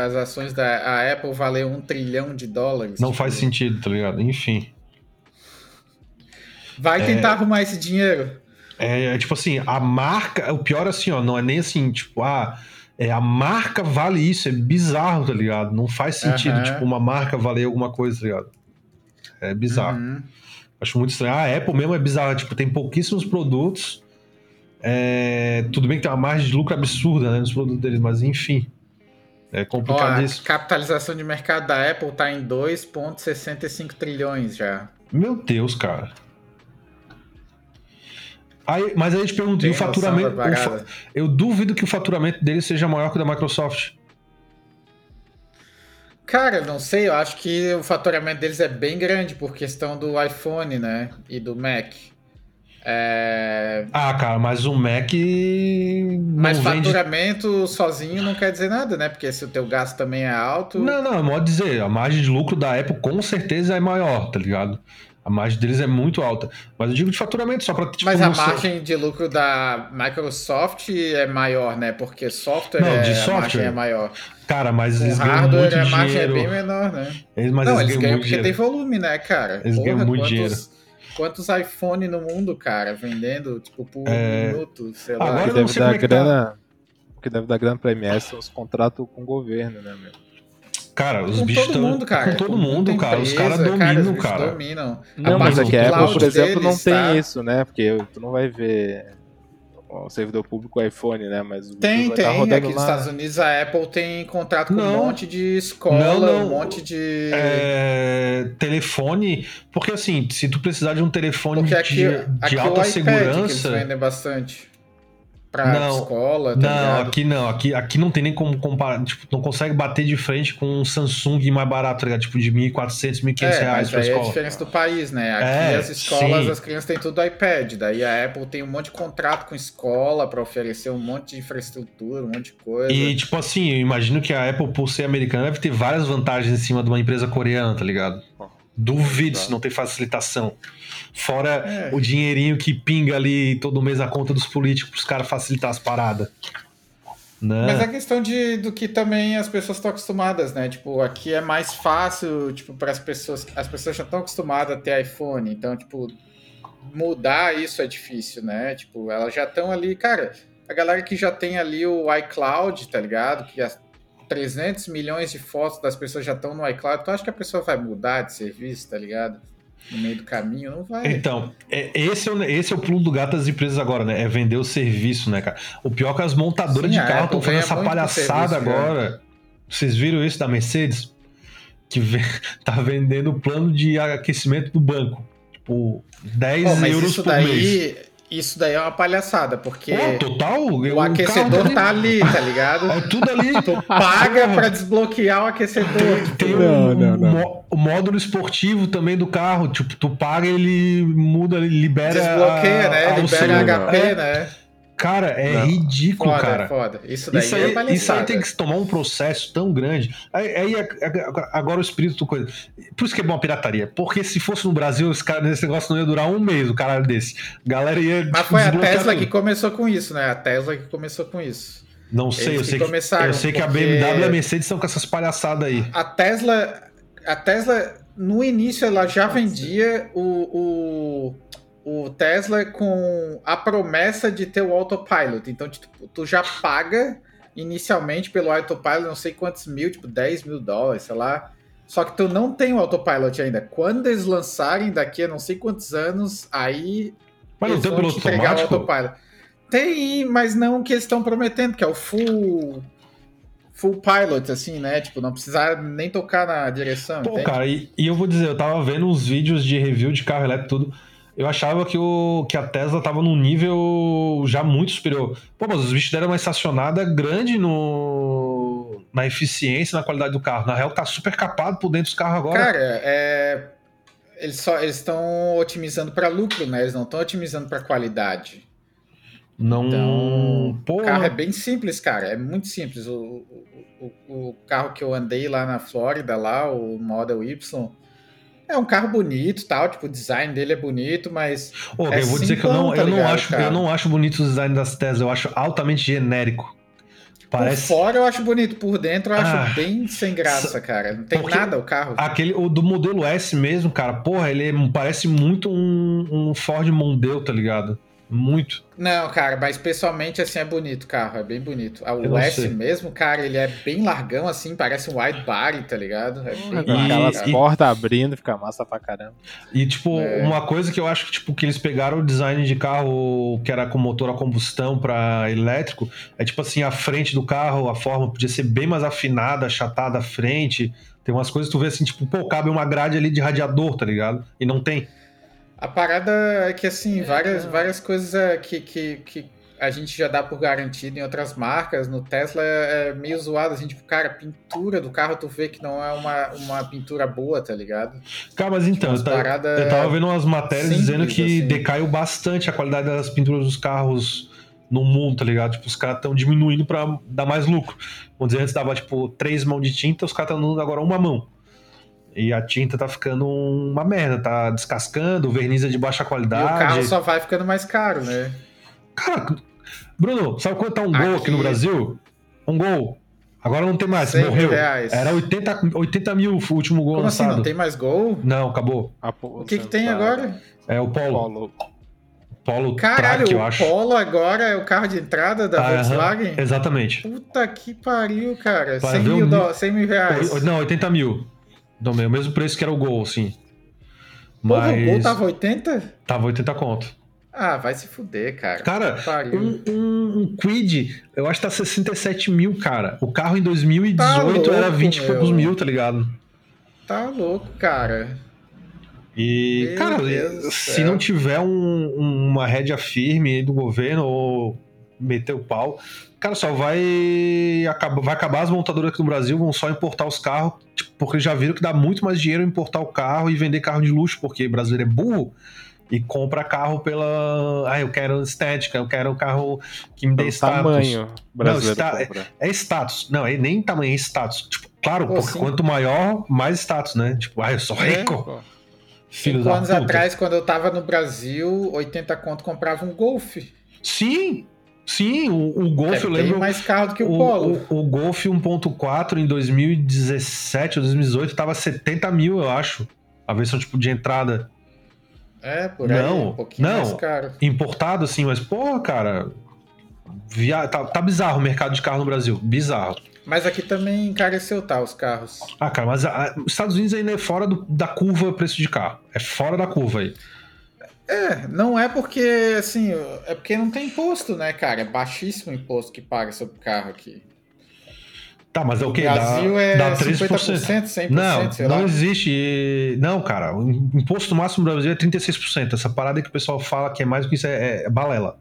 as ações da Apple valer um trilhão de dólares? Não tipo... faz sentido, tá ligado? Enfim. Vai tentar é... arrumar esse dinheiro. É, é, tipo assim, a marca. O pior assim, ó, não é nem assim, tipo, ah, é, a marca vale isso, é bizarro, tá ligado? Não faz sentido, uhum. tipo, uma marca valer alguma coisa, tá ligado? É bizarro. Uhum. Acho muito estranho. A Apple mesmo é bizarra, tipo, tem pouquíssimos produtos. É, tudo bem que tem uma margem de lucro absurda né, nos produtos deles, mas enfim. É complicado Ó, isso. A capitalização de mercado da Apple tá em 2,65 trilhões já. Meu Deus, cara. Aí, mas aí a gente pergunta, o faturamento. O fa... Eu duvido que o faturamento dele seja maior que o da Microsoft. Cara, não sei, eu acho que o faturamento deles é bem grande por questão do iPhone, né? E do Mac. É... Ah, cara, mas o Mac. Mas vende... faturamento sozinho não quer dizer nada, né? Porque se o teu gasto também é alto. Não, não, é modo dizer, a margem de lucro da Apple com certeza é maior, tá ligado? A margem deles é muito alta. Mas eu digo de faturamento, só para tipo, Mas a margem de lucro da Microsoft é maior, né? Porque software, não, de é, software. a margem é maior. Cara, mas eles ganham muito a margem dinheiro. é bem menor, né? Eles, mas não, eles, eles ganham, porque dinheiro. tem volume, né, cara? Eles Porra, ganham muito quantos, dinheiro. Quantos iPhone no mundo, cara, vendendo, tipo, por é... minuto, sei lá. Agora que deve dar é grana, tá. O que deve dar grana pra MS são os contratos com o governo, né, meu? Cara, os com bichos todo mundo, cara. Com todo mundo, cara. Empresa, os caras dominam, cara. cara. dominam. Não, mas aqui a Apple, por exemplo, não tem tá? isso, né? Porque tu não vai ver o servidor público o iPhone, né? Mas tem, tem. Tá aqui nos Estados Unidos a Apple tem contrato com não, um monte de escola, não, não. um monte de. É, telefone. Porque assim, se tu precisar de um telefone aqui, de, aqui alta o iPad segurança. Que eles vendem bastante pra não, escola, tá Não, ligado? aqui não. Aqui, aqui não tem nem como comparar. Tipo, não consegue bater de frente com um Samsung mais barato, tá ligado? Tipo, de 1.400, 1.500 é, reais pra escola. É a diferença do país, né? Aqui é, as escolas, sim. as crianças têm tudo iPad. Daí a Apple tem um monte de contrato com escola para oferecer um monte de infraestrutura, um monte de coisa. E, tipo assim, eu imagino que a Apple, por ser americana, deve ter várias vantagens em cima de uma empresa coreana, tá ligado? Duvido se não tem facilitação. Fora é. o dinheirinho que pinga ali todo mês a conta dos políticos para os caras facilitar as paradas. Né? Mas é questão de, do que também as pessoas estão acostumadas, né? Tipo, aqui é mais fácil, tipo, para as pessoas. As pessoas já estão acostumadas a ter iPhone, então, tipo, mudar isso é difícil, né? Tipo, elas já estão ali, cara. A galera que já tem ali o iCloud, tá ligado? Que as 300 milhões de fotos das pessoas já estão no iCloud, tu acha que a pessoa vai mudar de serviço, tá ligado? no meio do caminho, não vai. Então, é, esse, é o, esse é o pulo do gato das empresas agora, né? É vender o serviço, né, cara? O pior é que as montadoras Sim, de carro estão fazendo essa palhaçada serviço, agora. Cara. Vocês viram isso da Mercedes? Que tá vendendo plano de aquecimento do banco. Tipo, 10 Pô, euros por daí... mês isso daí é uma palhaçada, porque é, total, o aquecedor tá ali, tá ligado? É tudo ali. Tu paga pra desbloquear o aquecedor. Tem, tipo, tem não, não, não. o módulo esportivo também do carro. Tipo, tu paga, ele muda, ele libera. Desbloqueia, né? A, libera HP, é. né? Cara, é não. ridículo, foda, cara. Foda. Isso daí isso é aí, é Isso aí tem que tomar um processo tão grande. Aí, aí agora o espírito do coisa. Por isso que é bom a pirataria. Porque se fosse no Brasil, esse, cara, esse negócio não ia durar um mês, o caralho desse. Galera ia. Mas foi a Tesla que começou com isso, né? A Tesla que começou com isso. Não sei, eu sei, que, eu sei que a BMW e a Mercedes estão com essas palhaçadas aí. A Tesla. A Tesla, no início, ela já vendia o, o o Tesla com a promessa de ter o autopilot. Então, tipo, tu já paga inicialmente pelo autopilot não sei quantos mil, tipo 10 mil dólares, sei lá. Só que tu não tem o autopilot ainda. Quando eles lançarem daqui a não sei quantos anos, aí Mas não tem piloto automático? autopilot. Tem, mas não o que eles estão prometendo, que é o full full pilot, assim, né? Tipo, não precisar nem tocar na direção. Pô, entende? cara, e, e, eu vou dizer, eu tava vendo uns vídeos de review de carro elétrico tudo. Eu achava que, o, que a Tesla tava num nível já muito superior. Pô, mas os bichos deram uma estacionada grande no, na eficiência, na qualidade do carro. Na real, tá super capado por dentro dos carros agora. Cara, é. Eles só eles estão otimizando para lucro, né? Eles não estão otimizando para qualidade. Não. Então, Pô. o carro é bem simples, cara. É muito simples. O, o, o, carro que eu andei lá na Flórida, lá, o Model Y, é um carro bonito, tal. Tipo, o design dele é bonito, mas. Oh, é eu vou dizer que eu não, tá eu, não acho, eu não acho bonito o design das Tesla. Eu acho altamente genérico. Parece... Por fora eu acho bonito, por dentro eu acho ah, bem sem graça, cara. Não tem nada o carro. Aquele, o do modelo S mesmo, cara, porra, ele é, parece muito um, um Ford Mondeo, tá ligado? Muito. Não, cara, mas pessoalmente assim é bonito o carro, é bem bonito. O S mesmo, cara, ele é bem largão assim, parece um wide body, tá ligado? É bem Aquelas portas abrindo, fica massa pra caramba. E tipo, é. uma coisa que eu acho que tipo que eles pegaram o design de carro que era com motor a combustão para elétrico, é tipo assim, a frente do carro, a forma podia ser bem mais afinada, achatada a frente. Tem umas coisas que tu vê assim, tipo, pô, cabe uma grade ali de radiador, tá ligado? E não tem. A parada é que, assim, várias, várias coisas é, que, que, que a gente já dá por garantido em outras marcas. No Tesla é, é meio zoado, assim, tipo, cara, pintura do carro, tu vê que não é uma, uma pintura boa, tá ligado? Cara, mas então, tipo, eu, tava, eu tava vendo umas matérias simples, dizendo que assim. decaiu bastante a qualidade das pinturas dos carros no mundo, tá ligado? Tipo, os caras estão diminuindo pra dar mais lucro. Vamos dizer, antes dava, tipo, três mãos de tinta, os caras estão dando agora uma mão. E a tinta tá ficando uma merda, tá descascando, o verniz é de baixa qualidade. E o carro só vai ficando mais caro, né? Cara, Bruno, sabe quanto tá um aqui... gol aqui no Brasil? Um gol. Agora não tem mais, morreu. Reais. Era 80, 80 mil o último gol Como lançado. assim, não tem mais gol? Não, acabou. O que, que tem agora? É o Polo. Polo. Polo Caralho, Track, eu o acho. Polo agora é o carro de entrada da ah, Volkswagen? exatamente. Puta que pariu, cara. 100 mil, um... 100 mil reais. Não, 80 mil. Do o mesmo preço que era o Gol, sim. Mas... Porra, o Gol tava 80? Tava 80 conto. Ah, vai se fuder, cara. Cara, um, um, um, Quid, eu acho que tá 67 mil, cara. O carro em 2018 tá louco, era 20 e poucos mil, tá ligado? Tá louco, cara. E, Meu cara, Deus se não tiver um, uma rédea firme do governo ou meter o pau, cara, só vai acabar, vai acabar as montadoras aqui no Brasil, vão só importar os carros, tipo, porque já viram que dá muito mais dinheiro importar o carro e vender carro de luxo, porque brasileiro é burro e compra carro pela. Ah, eu quero estética, eu quero um carro que me dê status. Tamanho brasileiro não, está... é, é, status. Não, é nem tamanho, é status. Tipo, claro, Pô, porque sim. quanto maior, mais status, né? Tipo, ah, eu sou é, rico. É, Filho Cinco anos puta. atrás, quando eu tava no Brasil, 80 conto comprava um Golf. Sim, Sim, o, o Golf, é eu lembro. mais carro do que o, o Polo. O, o Golf 1.4 em 2017 ou 2018 tava 70 mil, eu acho. A versão tipo de entrada. É, por aí, não, um pouquinho não, mais caro. Importado, assim, mas, porra, cara. Via... Tá, tá bizarro o mercado de carro no Brasil. Bizarro. Mas aqui também encareceu, tá, os carros. Ah, cara, mas a, os Estados Unidos ainda é fora do, da curva preço de carro. É fora da curva aí. É, não é porque, assim, é porque não tem imposto, né, cara? É baixíssimo o imposto que paga sobre o carro aqui. Tá, mas é o que? Brasil dá, é dá 30%, 100%, não, sei não lá. existe. Não, cara, o imposto máximo no Brasil é 36%. Essa parada que o pessoal fala que é mais do que isso é, é balela.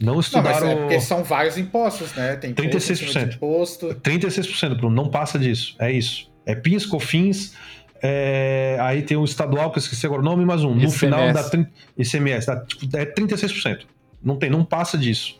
Não estudaram. Não, é porque são vários impostos, né? Tem 36%. Imposto. 36%, Bruno. Não passa disso. É isso. É PIS, COFINS, é, aí tem o estadual, que eu esqueci agora o nome, mais um. No ICMS. final da ICMS, dá, tipo, é 36%. Não tem, não passa disso.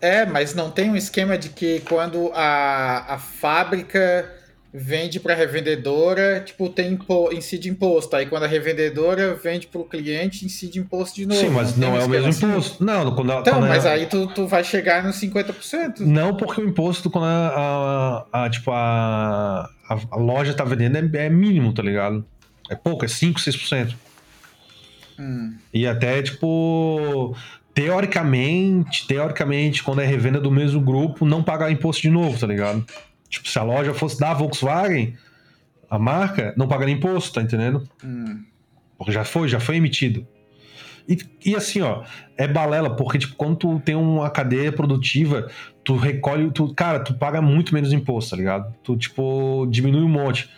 É, mas não tem um esquema de que quando a, a fábrica vende para a revendedora, tipo, tem impo, incide imposto. Aí quando a revendedora vende para o cliente, incide imposto de novo. Sim, mas não, não é o mesmo assim? imposto. Não, quando, então, quando mas é... aí tu, tu vai chegar nos 50%. Não, porque o imposto, quando a, a, a tipo, a, a, loja tá vendendo, é, é, mínimo, tá ligado? É pouco, é 5, 6%. Hum. E até, tipo, teoricamente, teoricamente, quando é revenda do mesmo grupo, não pagar imposto de novo, tá ligado? Tipo, se a loja fosse da Volkswagen, a marca não pagaria imposto, tá entendendo? Hum. Porque já foi, já foi emitido. E, e, assim, ó, é balela, porque, tipo, quando tu tem uma cadeia produtiva, tu recolhe, tu, cara, tu paga muito menos imposto, tá ligado? Tu, tipo, diminui um monte.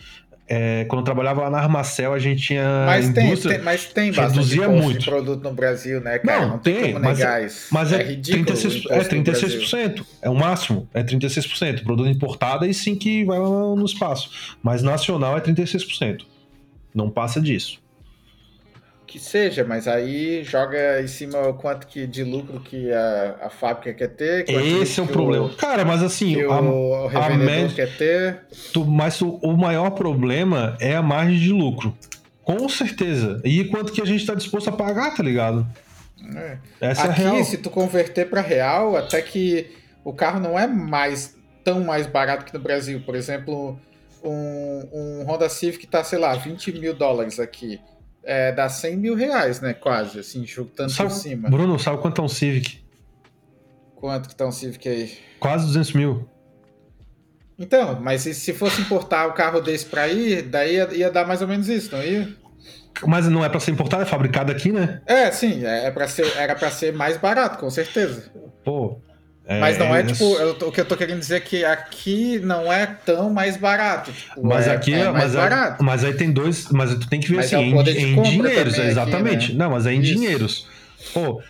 É, quando eu trabalhava lá na Armacel, a gente tinha. Mas tem, tem, mas tem reduzia muito. de produto no Brasil, né, cara? Não, não tem, mas, é, mas é, é ridículo. 36, é 36%. É o máximo, é 36%. Produto importado aí sim que vai lá no espaço. Mas nacional é 36%. Não passa disso que seja, mas aí joga em cima o quanto que de lucro que a, a fábrica quer ter. Esse é o problema. O, Cara, mas assim, a, o revendedor a quer ter. Tu, mas o, o, maior problema é a margem de lucro. Com certeza. E quanto que a gente está disposto a pagar, tá ligado? É. Essa Aqui, é real. se tu converter para real, até que o carro não é mais tão mais barato que no Brasil. Por exemplo, um, um Honda Civic tá, sei lá, 20 mil dólares aqui é, dá 100 mil reais, né? Quase, assim, chutando sabe, por cima. Bruno, sabe quanto é um Civic? Quanto que tá um Civic aí? Quase 200 mil. Então, mas se fosse importar o carro desse para ir, daí ia, ia, dar mais ou menos isso, não ia? Mas não é para ser importado, é fabricado aqui, né? É, sim, é, é para ser, era para ser mais barato, com certeza. Pô, é, mas não é, é tipo, eu, o que eu tô querendo dizer é que aqui não é tão mais barato. Tipo, mas é, aqui é, mais mas barato. É, mas aí tem dois, mas tu tem que ver mas assim, é em, em dinheiros, exatamente. Aqui, né? Não, mas é em Isso. dinheiros. Pô,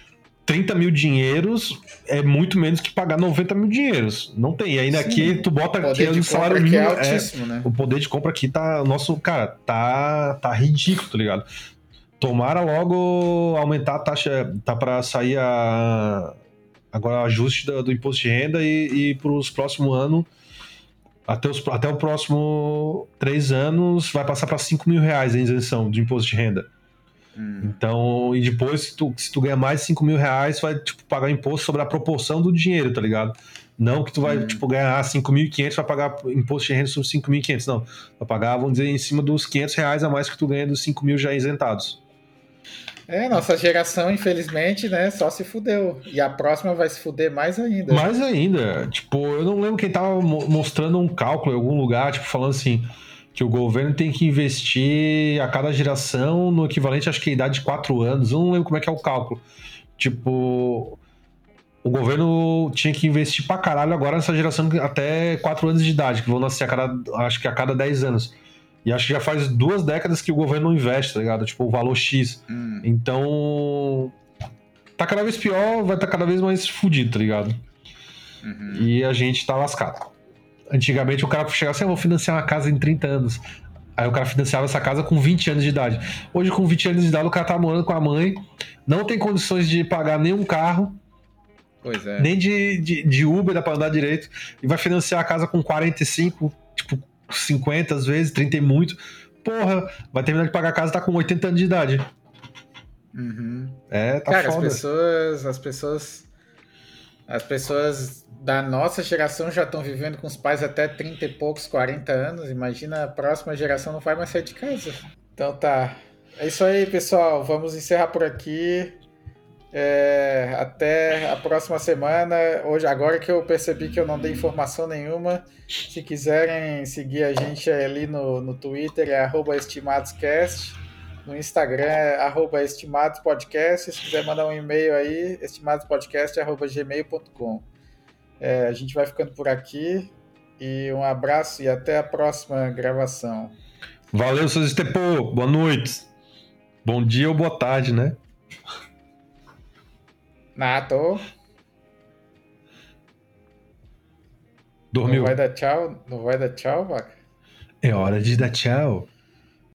30 mil dinheiros é muito menos que pagar 90 mil dinheiros. Não tem. E ainda Sim, aqui tu bota aqui o salário mínimo. É altíssimo, né? O poder de compra aqui tá. Nosso, cara, tá, tá ridículo, tá ligado? Tomara logo aumentar a taxa. Tá para sair a agora ajuste do, do imposto de renda e, e para os próximos anos, até, os, até o próximo três anos, vai passar para 5 mil reais a isenção de imposto de renda. Hum. Então, e depois, se tu, se tu ganhar mais de 5 mil reais, vai tipo, pagar imposto sobre a proporção do dinheiro, tá ligado? Não que tu vai, hum. tipo, ganhar 5.500 vai pagar imposto de renda sobre 5.500, não. Vai pagar, vamos dizer, em cima dos 500 reais a mais que tu ganha dos 5 mil já isentados. É, nossa geração, infelizmente, né, só se fudeu. E a próxima vai se fuder mais ainda. Mais ainda. Tipo, eu não lembro quem tava mostrando um cálculo em algum lugar, tipo, falando assim, que o governo tem que investir a cada geração no equivalente, acho que a idade de 4 anos. Eu não lembro como é que é o cálculo. Tipo, o governo tinha que investir pra caralho agora nessa geração até 4 anos de idade, que vão nascer a cada, acho que a cada 10 anos. E acho que já faz duas décadas que o governo não investe, tá ligado? Tipo, o valor X. Hum. Então. Tá cada vez pior, vai estar tá cada vez mais fudido, tá ligado? Uhum. E a gente tá lascado. Antigamente o cara chegava assim: eu vou financiar uma casa em 30 anos. Aí o cara financiava essa casa com 20 anos de idade. Hoje, com 20 anos de idade, o cara tá morando com a mãe, não tem condições de pagar nenhum carro. É. Nem de, de, de Uber dá pra andar direito. E vai financiar a casa com 45, tipo, 50 às vezes, 30 e muito. Porra, vai terminar de pagar a casa tá com 80 anos de idade. Uhum. É, tá Cara, foda. as pessoas, as pessoas, as pessoas da nossa geração já estão vivendo com os pais até 30 e poucos, 40 anos. Imagina a próxima geração não vai mais sair de casa. Então tá. É isso aí, pessoal. Vamos encerrar por aqui. É, até a próxima semana. Hoje, agora que eu percebi que eu não dei informação nenhuma, se quiserem seguir a gente ali no, no Twitter é estimadoscast, no Instagram é estimadospodcast, se quiser mandar um e-mail aí, estimadospodcast.gmail.com. É, a gente vai ficando por aqui e um abraço e até a próxima gravação. Valeu, seus Estepô. Boa noite. Bom dia ou boa tarde, né? Nato. Dormiu. Não vai dar tchau? Não vai dar tchau, vaca? É hora de dar tchau.